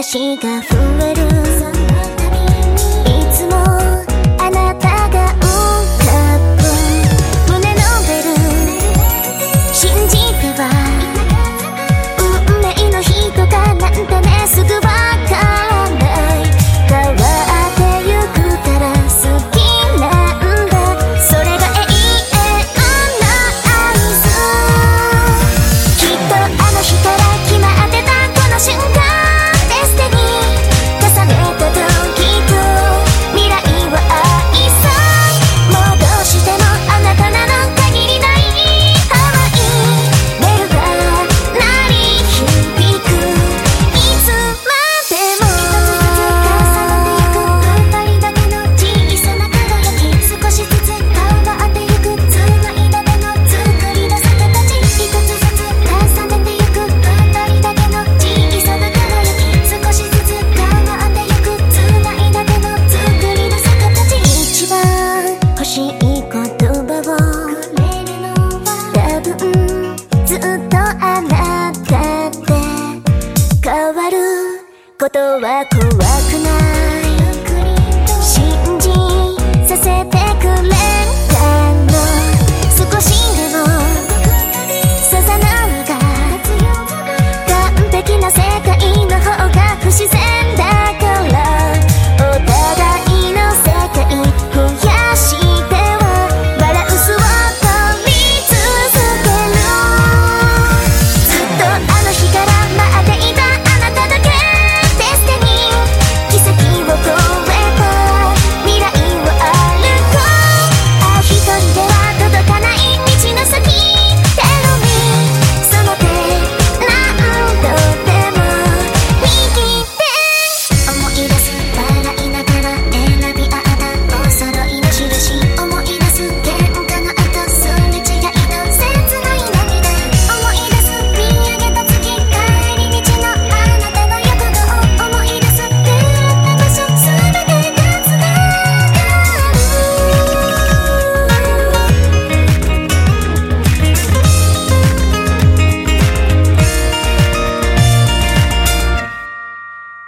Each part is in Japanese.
足が震えるいつもあなたが浮か胸のベル。信じては。運命の日とかなんてねすぐあなたって変わることは怖くない。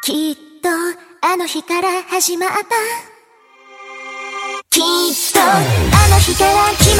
きっとあの日から始まった。きっとあの日から決まった。